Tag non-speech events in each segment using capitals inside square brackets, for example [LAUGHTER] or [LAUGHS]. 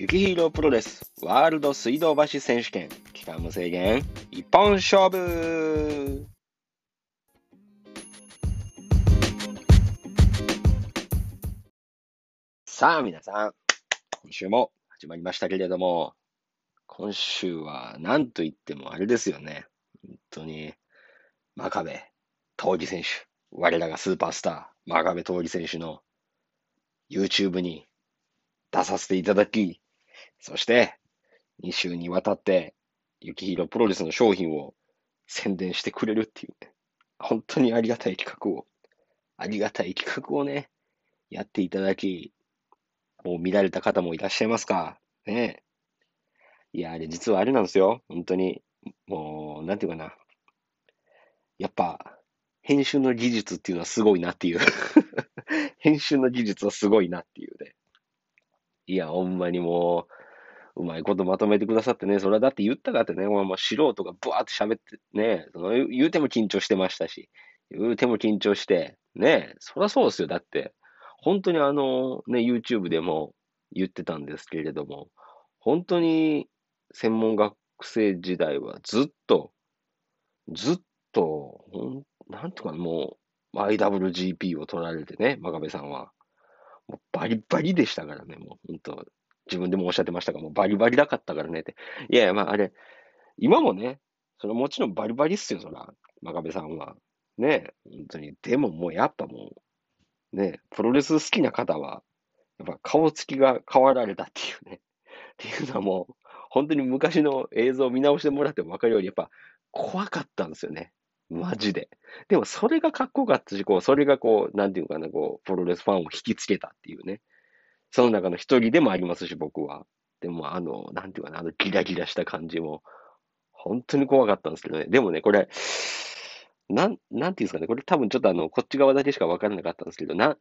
ゆきひろプロレスワールド水道橋選手権。期間無制限。一本勝負。さあ皆さん、今週も始まりましたけれども、今週は何と言ってもあれですよね。本当に、真壁闘技選手、我らがスーパースター、真壁闘技選手の YouTube に出させていただき、そして2週にわたって、ゆきひろプロレスの商品を宣伝してくれるっていうね、本当にありがたい企画を、ありがたい企画をね、やっていただき、もう見られた方もいらっしゃいますかねえ。いや、あれ実はあれなんですよ。本当に。もう、なんていうかな。やっぱ、編集の技術っていうのはすごいなっていう。[LAUGHS] 編集の技術はすごいなっていうね。いや、ほんまにもう、うまいことまとめてくださってね、それはだって言ったかってね、もうもう素人がブワーって喋ってね、その言うても緊張してましたし、言うても緊張して、ね、そりゃそうですよ。だって、本当にあの、ね、YouTube でも言ってたんですけれども、本当に専門学生時代はずっと、ずっと、んなんとかもう、IWGP を取られてね、真壁さんは。もうバリバリでしたからね、もう本当、自分でもおっしゃってましたが、もうバリバリなかったからねって。いやいや、まああれ、今もね、それもちろんバリバリっすよ、そら、真壁さんは。ね、本当に。でももうやっぱもう、ね、プロレス好きな方は、やっぱ顔つきが変わられたっていうね。っていうのはもう、本当に昔の映像を見直してもらっても分かるように、やっぱ怖かったんですよね。マジで。でもそれがかっこよかったし、こう、それがこう、なんていうかな、こう、プロレスファンを引きつけたっていうね。その中の一人でもありますし、僕は。でも、あの、なんていうかな、あのギラギラした感じも、本当に怖かったんですけどね。でもね、これ、なん、なんていうんですかね、これ多分ちょっとあの、こっち側だけしか分からなかったんですけど、な、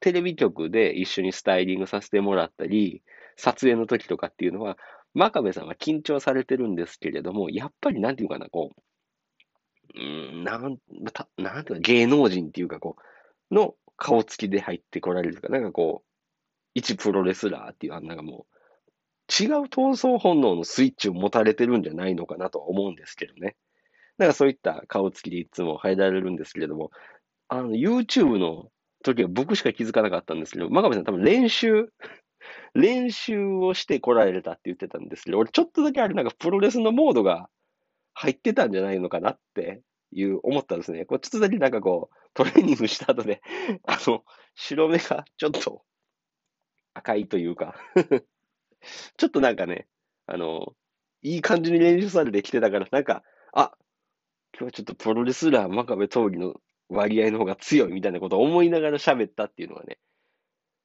テレビ局で一緒にスタイリングさせてもらったり、撮影の時とかっていうのは、真壁さんは緊張されてるんですけれども、やっぱりなんていうかな、こう、うん、なん、たなんていうか、芸能人っていうか、こう、の顔つきで入ってこられるとか、なんかこう、一プロレスラーっていう、あんなんかもう、違う闘争本能のスイッチを持たれてるんじゃないのかなとは思うんですけどね。だからそういった顔つきでいつも入られるんですけれども、あの、YouTube の時は僕しか気づかなかったんですけど、真壁さん多分練習、[LAUGHS] 練習をして来られたって言ってたんですけど、俺ちょっとだけあれなんかプロレスのモードが入ってたんじゃないのかなっていう思ったんですね。こうちょっとだけなんかこう、トレーニングした後で、あの、白目がちょっと赤いというか [LAUGHS] ちょっとなんかね、あの、いい感じに練習されてきてたから、なんか、あ、今日はちょっとプロレスラー真壁闘技の割合の方が強いみたいなことを思いながら喋ったっていうのがね、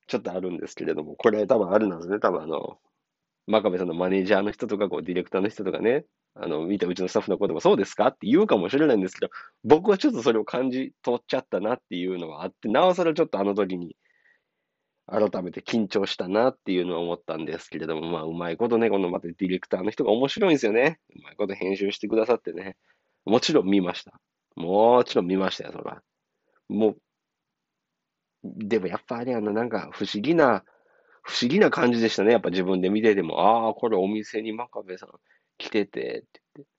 ちょっとあるんですけれども、これは多分あるなんですね。多分あの、真壁さんのマネージャーの人とか、こう、ディレクターの人とかね、あの、見たうちのスタッフのこともそうですかって言うかもしれないんですけど、僕はちょっとそれを感じ取っちゃったなっていうのはあって、なおさらちょっとあの時に、改めて緊張したなっていうのは思ったんですけれども、まあ、うまいことね、このまたディレクターの人が面白いんですよね。うまいこと編集してくださってね。もちろん見ました。もちろん見ましたよ、そら。もう、でもやっぱりあれやな、なんか不思議な、不思議な感じでしたね。やっぱ自分で見てても、ああ、これお店に真壁さん来てて、って言って、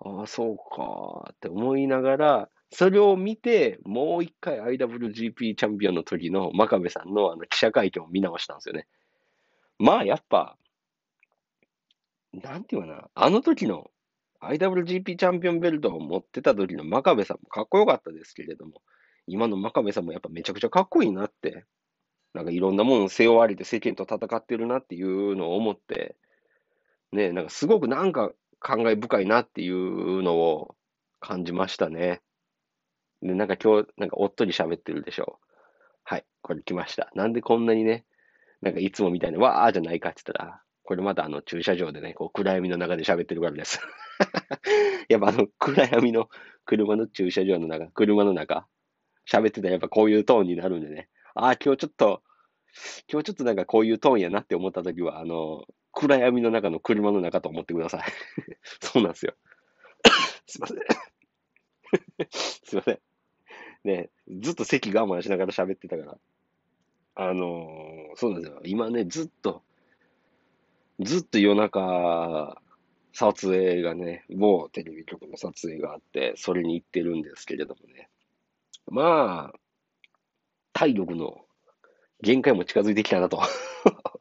ああ、そうか、って思いながら、それを見て、もう一回 IWGP チャンピオンの時の真壁さんのあの記者会見を見直したんですよね。まあ、やっぱ、なんていうかな、あの時の IWGP チャンピオンベルトを持ってた時の真壁さんもかっこよかったですけれども、今の真壁さんもやっぱめちゃくちゃかっこいいなって、なんかいろんなものを背負われて世間と戦ってるなっていうのを思って、ね、なんかすごくなんか感慨深いなっていうのを感じましたね。で、なんか今日、なんかおっとり喋ってるでしょう。はい、これ来ました。なんでこんなにね、なんかいつもみたいにわーじゃないかって言ったら、これまたあの駐車場でね、こう暗闇の中で喋ってるからです。[LAUGHS] やっぱあの暗闇の車の駐車場の中、車の中、喋ってたらやっぱこういうトーンになるんでね。ああ、今日ちょっと、今日ちょっとなんかこういうトーンやなって思った時は、あの、暗闇の中の車の中と思ってください。[LAUGHS] そうなんですよ。[COUGHS] すいません。[COUGHS] すいません。ね、ずっと席我慢しながら喋ってたから。あのーそうなんですよ。今ね、ずっと、ずっと夜中、撮影がね、某テレビ局の撮影があって、それに行ってるんですけれどもね。まあ、体力の限界も近づいてきたなと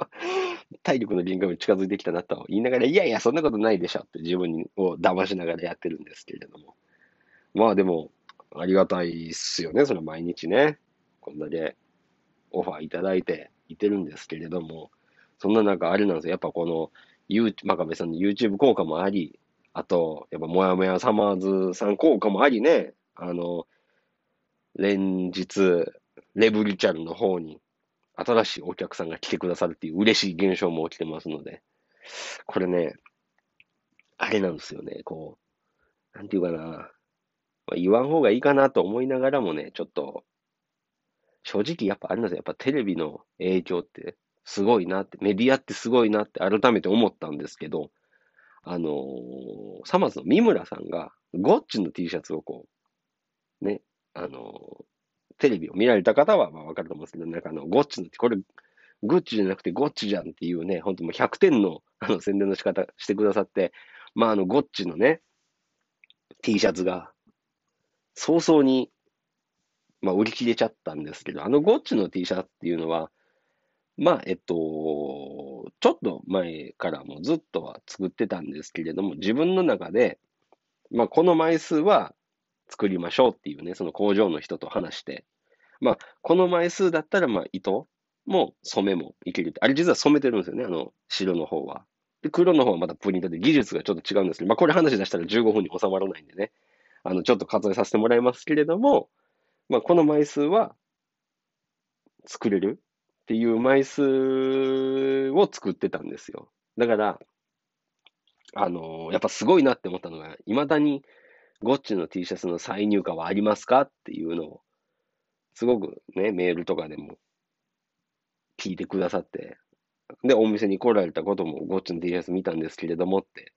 [LAUGHS] 体力の限界も近づいてきたなと言いながら、いやいや、そんなことないでしょって自分を騙しながらやってるんですけれども。まあでも、ありがたいっすよね、それ毎日ね。こんだけオファーいただいていてるんですけれども、そんな中、あれなんですよ。やっぱこの、ゆ真壁さんの YouTube 効果もあり、あと、やっぱもやもやサマーズさん効果もありね、あの、連日、レブリチャルの方に新しいお客さんが来てくださるっていう嬉しい現象も起きてますので、これね、あれなんですよね、こう、なんていうかな、言わん方がいいかなと思いながらもね、ちょっと、正直やっぱあれなんですよ、やっぱテレビの影響ってすごいなって、メディアってすごいなって改めて思ったんですけど、あのー、サマーズの三村さんが、ゴッチの T シャツをこう、ね、あのー、テレビを見られた方はまあわかると思うんですけど、なんかあの、ゴッチの、これ、グッチじゃなくてゴッチじゃんっていうね、本当もう100点のあの宣伝の仕方してくださって、まああの、ゴッチのね、T シャツが、早々に、まあ売り切れちゃったんですけど、あのゴッチの T シャツっていうのは、まあ、えっと、ちょっと前からもずっとは作ってたんですけれども、自分の中で、まあ、この枚数は作りましょうっていうね、その工場の人と話して、まあ、この枚数だったら、まあ、糸も染めもいけるって。あれ実は染めてるんですよね、あの、白の方は。で、黒の方はまたプリントで技術がちょっと違うんですけど、まあ、これ話出したら15分に収まらないんでね、あの、ちょっと割愛させてもらいますけれども、まあ、この枚数は作れるっていう枚数を作ってたんですよ。だから、あのー、やっぱすごいなって思ったのが、未だにゴッチの T シャツの再入荷はありますかっていうのを、すごくね、メールとかでも聞いてくださって、で、お店に来られたこともゴッチの T シャツ見たんですけれどもって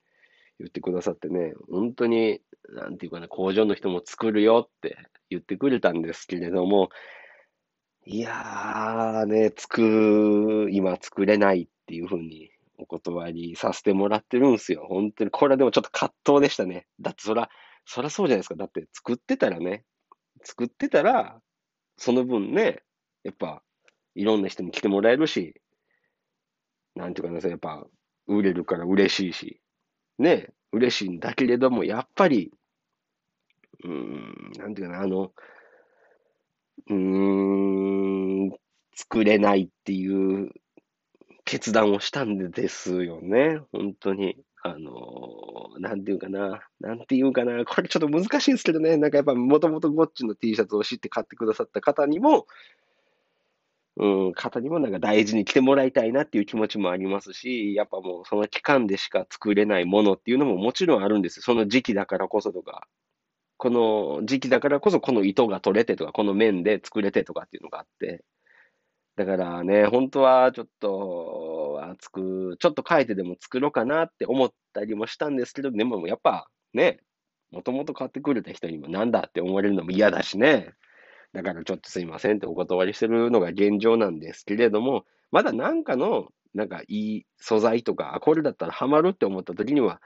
言ってくださってね、本当に、なんていうかな、工場の人も作るよって言ってくれたんですけれども、いやーね、作、今作れないっていうふうにお断りさせてもらってるんですよ。本当に、これはでもちょっと葛藤でしたね。だってそら、そらそうじゃないですか。だって作ってたらね、作ってたら、その分ね、やっぱ、いろんな人に来てもらえるし、なんていうかな、やっぱ、売れるから嬉しいし、ね、嬉しいんだけれども、やっぱり、うん、なんていうかな、あの、うん、作れないっていう決断をしたんですよね。本当に。あのー、なんていうかな、なんていうかな、これちょっと難しいですけどね、なんかやっぱもともとゴッチの T シャツを知って買ってくださった方にも、うん、方にもなんか大事に来てもらいたいなっていう気持ちもありますし、やっぱもうその期間でしか作れないものっていうのももちろんあるんです。その時期だからこそとか、この時期だからこそこの糸が取れてとか、この面で作れてとかっていうのがあって、だからね、本当はちょっと熱く、ちょっと変えてでも作ろうかなって思ったりもしたんですけど、でもやっぱね、もともと買ってくれた人にもなんだって思われるのも嫌だしね。だからちょっとすいませんってお断りしてるのが現状なんですけれども、まだなんかの、なんかいい素材とか、あこれだったらハマるって思った時には、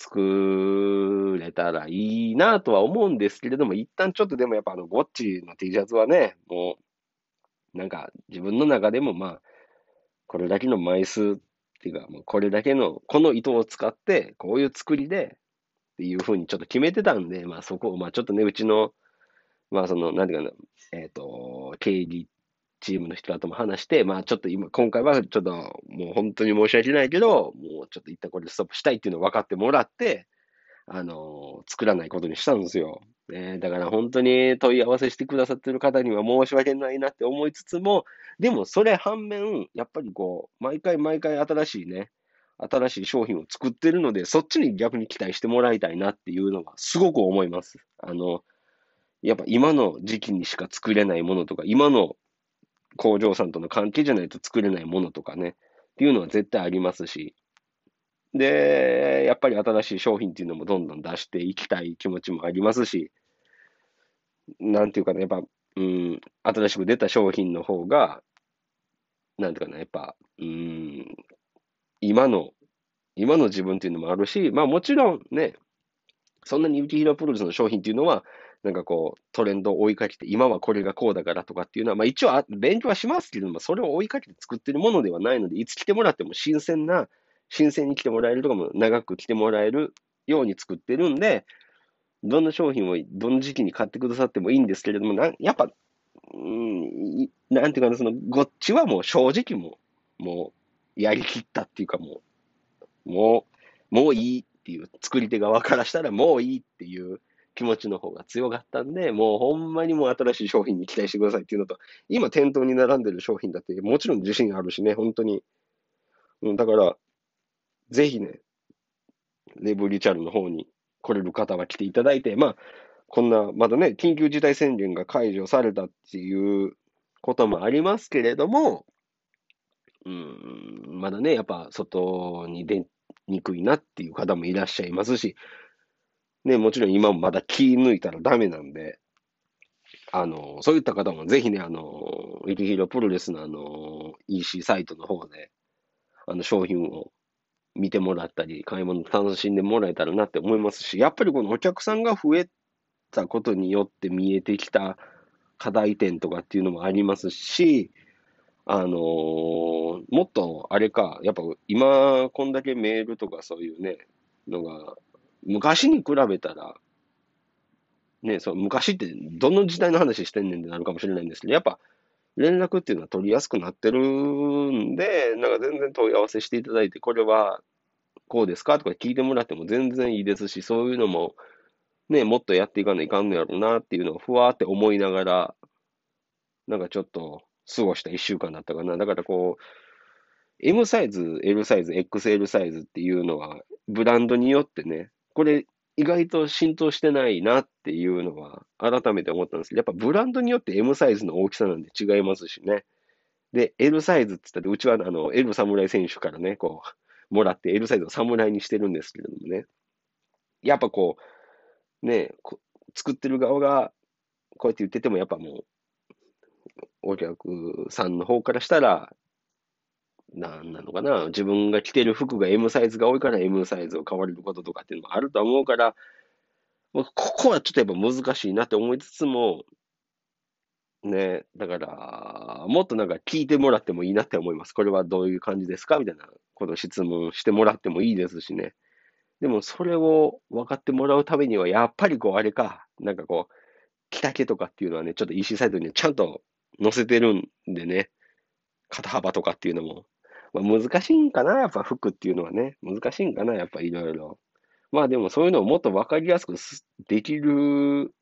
作れたらいいなとは思うんですけれども、一旦ちょっとでもやっぱあの、ゴッチの T シャツはね、もう、なんか自分の中でもまあ、これだけの枚数っていうか、もうこれだけの、この糸を使って、こういう作りで、っていうふうにちょっと決めてたんで、まあそこを、まあちょっとね、うちの、まあその、なんていうかな、えっ、ー、と、経理チームの人とも話して、まあちょっと今、今回はちょっともう本当に申し訳ないけど、もうちょっと一旦これでストップしたいっていうのを分かってもらって、あの、作らないことにしたんですよ。ね、だから本当に問い合わせしてくださってる方には申し訳ないなって思いつつも、でもそれ反面、やっぱりこう、毎回毎回新しいね、新しい商品を作ってるので、そっちに逆に期待してもらいたいなっていうのはすごく思います。あの、やっぱ今の時期にしか作れないものとか、今の工場さんとの関係じゃないと作れないものとかね、っていうのは絶対ありますし、で、やっぱり新しい商品っていうのもどんどん出していきたい気持ちもありますし、なんていうかね、やっぱ、うん、新しく出た商品の方が、なんていうかな、やっぱ、うん、今の、今の自分っていうのもあるし、まあもちろんね、そんなにユキヒロプロレスの商品っていうのは、なんかこう、トレンドを追いかけて、今はこれがこうだからとかっていうのは、まあ一応あ勉強はしますけれども、それを追いかけて作ってるものではないので、いつ来てもらっても新鮮な、新鮮に来てもらえるとかも、長く来てもらえるように作ってるんで、どんな商品をどの時期に買ってくださってもいいんですけれども、なやっぱ、うん、なんていうかな、その、ごっちはもう正直もう、もう、やりきったっていうかもう、もう、もういいっていう、作り手側からしたらもういいっていう気持ちの方が強かったんで、もうほんまにもう新しい商品に期待してくださいっていうのと、今店頭に並んでる商品だってもちろん自信あるしね、本当に。うん、だから、ぜひね、レブリチャルの方に来れる方は来ていただいて、まあ、こんな、まだね、緊急事態宣言が解除されたっていうこともありますけれども、うん、まだね、やっぱ外に出にくいなっていう方もいらっしゃいますし、ね、もちろん今もまだ気抜いたらダメなんで、あの、そういった方もぜひね、あの、ウィキヒロプロレスのあの、EC サイトの方で、あの、商品を見てもらったり、買い物楽しんでもらえたらなって思いますし、やっぱりこのお客さんが増えたことによって見えてきた課題点とかっていうのもありますし、あの、もっとあれか、やっぱ今こんだけメールとかそういうね、のが、昔に比べたら、ね、そう、昔ってどの時代の話してんねんってなるかもしれないんですけど、やっぱ連絡っていうのは取りやすくなってるんで、なんか全然問い合わせしていただいて、これはこうですかとか聞いてもらっても全然いいですし、そういうのも、ね、もっとやっていかないかんのやろうなっていうのをふわーって思いながら、なんかちょっと過ごした一週間だったかな。だからこう、M サイズ、L サイズ、XL サイズっていうのは、ブランドによってね、これ意外と浸透してないなっていうのは改めて思ったんですけど、やっぱブランドによって M サイズの大きさなんで違いますしね。で、L サイズって言ったら、うちはあの、L 侍選手からね、こう、もらって L サイズを侍にしてるんですけれどもね。やっぱこう、ね、こ作ってる側がこうやって言ってても、やっぱもう、お客さんの方からしたら、なんなのかな、自分が着てる服が M サイズが多いから M サイズを買われることとかっていうのもあると思うから、ここはちょっとやっぱ難しいなって思いつつも、ね、だから、もっとなんか聞いてもらってもいいなって思います。これはどういう感じですか？みたいなこと質問してもらってもいいですしね。でもそれを分かってもらうためには、やっぱりこうあれか、なんかこう、着丈とかっていうのはね、ちょっと EC サイトにちゃんと載せてるんでね、肩幅とかっていうのもまあ、難しいんかな、やっぱ服っていうのはね。難しいんかな、やっぱいろいろ。まあでもそういうのをもっとわかりやすくできる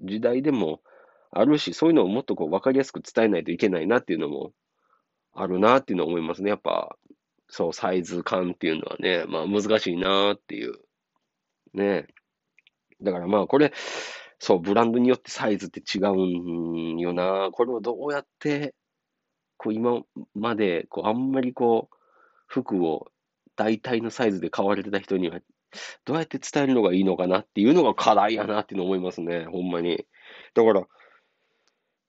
時代でもあるし、そういうのをもっとこうわかりやすく伝えないといけないなっていうのもあるなっていうのを思いますね。やっぱ、そう、サイズ感っていうのはね、まあ難しいなっていう。ね。だからまあこれ、そう、ブランドによってサイズって違うんよな。これをどうやってこう今までこうあんまりこう服を大体のサイズで買われてた人にはどうやって伝えるのがいいのかなっていうのが課題やなっていうの思いますね、[LAUGHS] ほんまに。だから、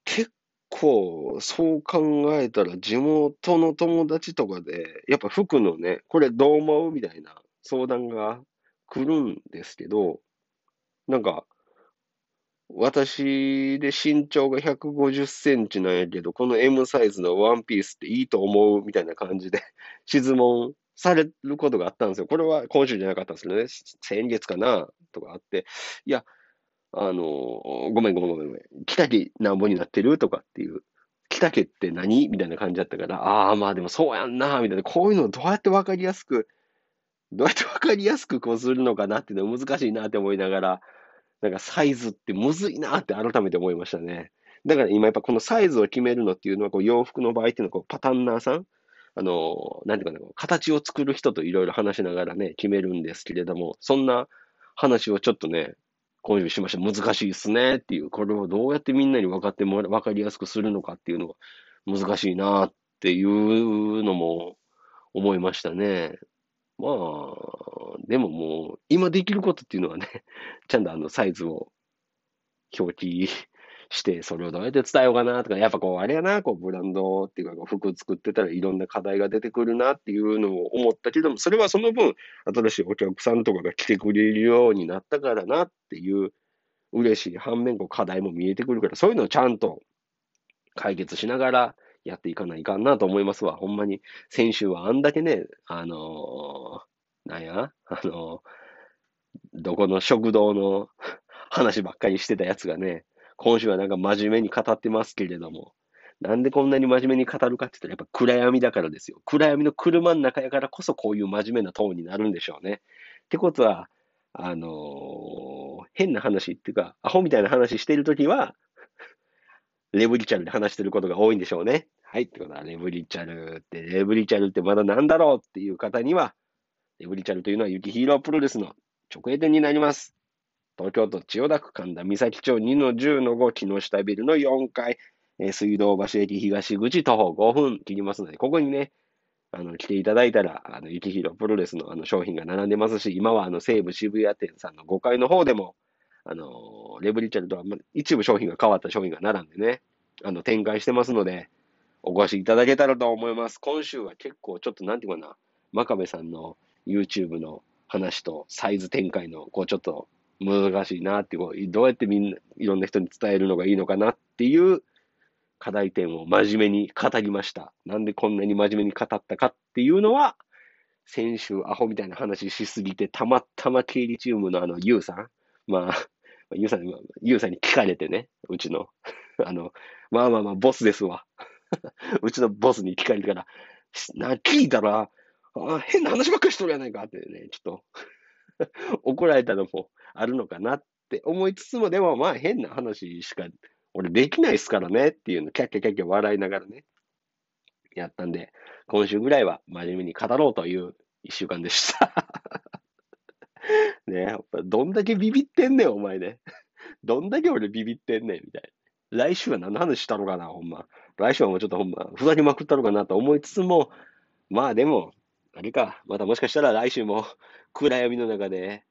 結構そう考えたら地元の友達とかで、やっぱ服のね、これどう思うみたいな相談が来るんですけど、なんか、私で身長が150センチなんやけど、この M サイズのワンピースっていいと思うみたいな感じで質問されることがあったんですよ。これは今週じゃなかったんですけどね、先月かなとかあって、いや、あの、ごめんごめんごめんごめん。北木なんぼになってるとかっていう。北家って何みたいな感じだったから、ああ、まあでもそうやんな、みたいな。こういうのどうやってわかりやすく、どうやってわかりやすくこうするのかなっていうのは難しいなって思いながら、なんかサイズってむずいなって改めて思いましたね。だから今やっぱこのサイズを決めるのっていうのはこう洋服の場合っていうのはこうパタンナーさんあの、なんていうかな、形を作る人といろいろ話しながらね、決めるんですけれども、そんな話をちょっとね、今週しました。難しいですねっていう、これをどうやってみんなに分かってもら、分かりやすくするのかっていうのが難しいなっていうのも思いましたね。まあ、でももう、今できることっていうのはね、[LAUGHS] ちゃんとあのサイズを表記して、それをどうやって伝えようかなとか、やっぱこう、あれやな、こう、ブランドっていうか、服作ってたらいろんな課題が出てくるなっていうのを思ったけども、それはその分、新しいお客さんとかが来てくれるようになったからなっていう嬉しい反面、こう、課題も見えてくるから、そういうのをちゃんと解決しながらやっていかないかなと思いますわ。ほんまに、先週はあんだけね、あのー、なんや？あのー、どこの食堂の話ばっかりしてたやつがね、今週はなんか真面目に語ってますけれども、なんでこんなに真面目に語るかって言ったら、やっぱ暗闇だからですよ。暗闇の車の中やからこそこういう真面目なトーンになるんでしょうね。ってことは、あのー、変な話っていうか、アホみたいな話してるときは、レブリチャルで話してることが多いんでしょうね。はい。ってことは、レブリチャルって、レブリチャルってまだなんだろうっていう方には、レブリチャルというのはユキヒーロープロレスの直営店になります。東京都千代田区神田三崎町2の10の5木下ビルの4階、えー、水道橋駅東口徒歩5分切りますので、ここにね、あの、来ていただいたら、あの、ゆきひろプロレスのあの商品が並んでますし、今はあの、西武渋谷店さんの5階の方でも、あの、レブリチャルとは、一部商品が変わった商品が並んでね、あの、展開してますので、お越しいただけたらと思います。今週は結構ちょっとなんていうかな、真壁さんの YouTube の話とサイズ展開の、こうちょっと難しいなっていう、どうやってみんな、いろんな人に伝えるのがいいのかなっていう課題点を真面目に語りました。なんでこんなに真面目に語ったかっていうのは、先週アホみたいな話しすぎて、たまたま経理チームのあの、ユウさん、まあ、ユウさんに、ユウさんに聞かれてね、うちの、[LAUGHS] あの、まあまあまあ、ボスですわ。[LAUGHS] うちのボスに聞かれてから、な、聞いたら、あ変な話ばっかりしとるやないかってね、ちょっと [LAUGHS] 怒られたのもあるのかなって思いつつも、でもまあ変な話しか俺できないっすからねっていうの、キャッキャキャッキャ笑いながらね、やったんで、今週ぐらいは真面目に語ろうという一週間でしたねやっぱどんだけビビってんねん、お前ね。[LAUGHS] どんだけ俺ビビってんねん、みたいな。来週は何の話したのかな、ほんま。来週はもうちょっとほんま、ふざけまくったのかなと思いつつも、まあでも、あれか、またもしかしたら来週も暗闇の中で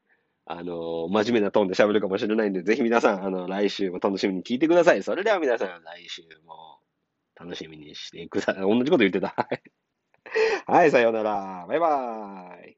あの、真面目なトーンで喋るかもしれないんで、ぜひ皆さん、あの、来週も楽しみに聞いてください。それでは皆さん、来週も楽しみにしてください。同じこと言ってた。はい、さようなら。バイバーイ。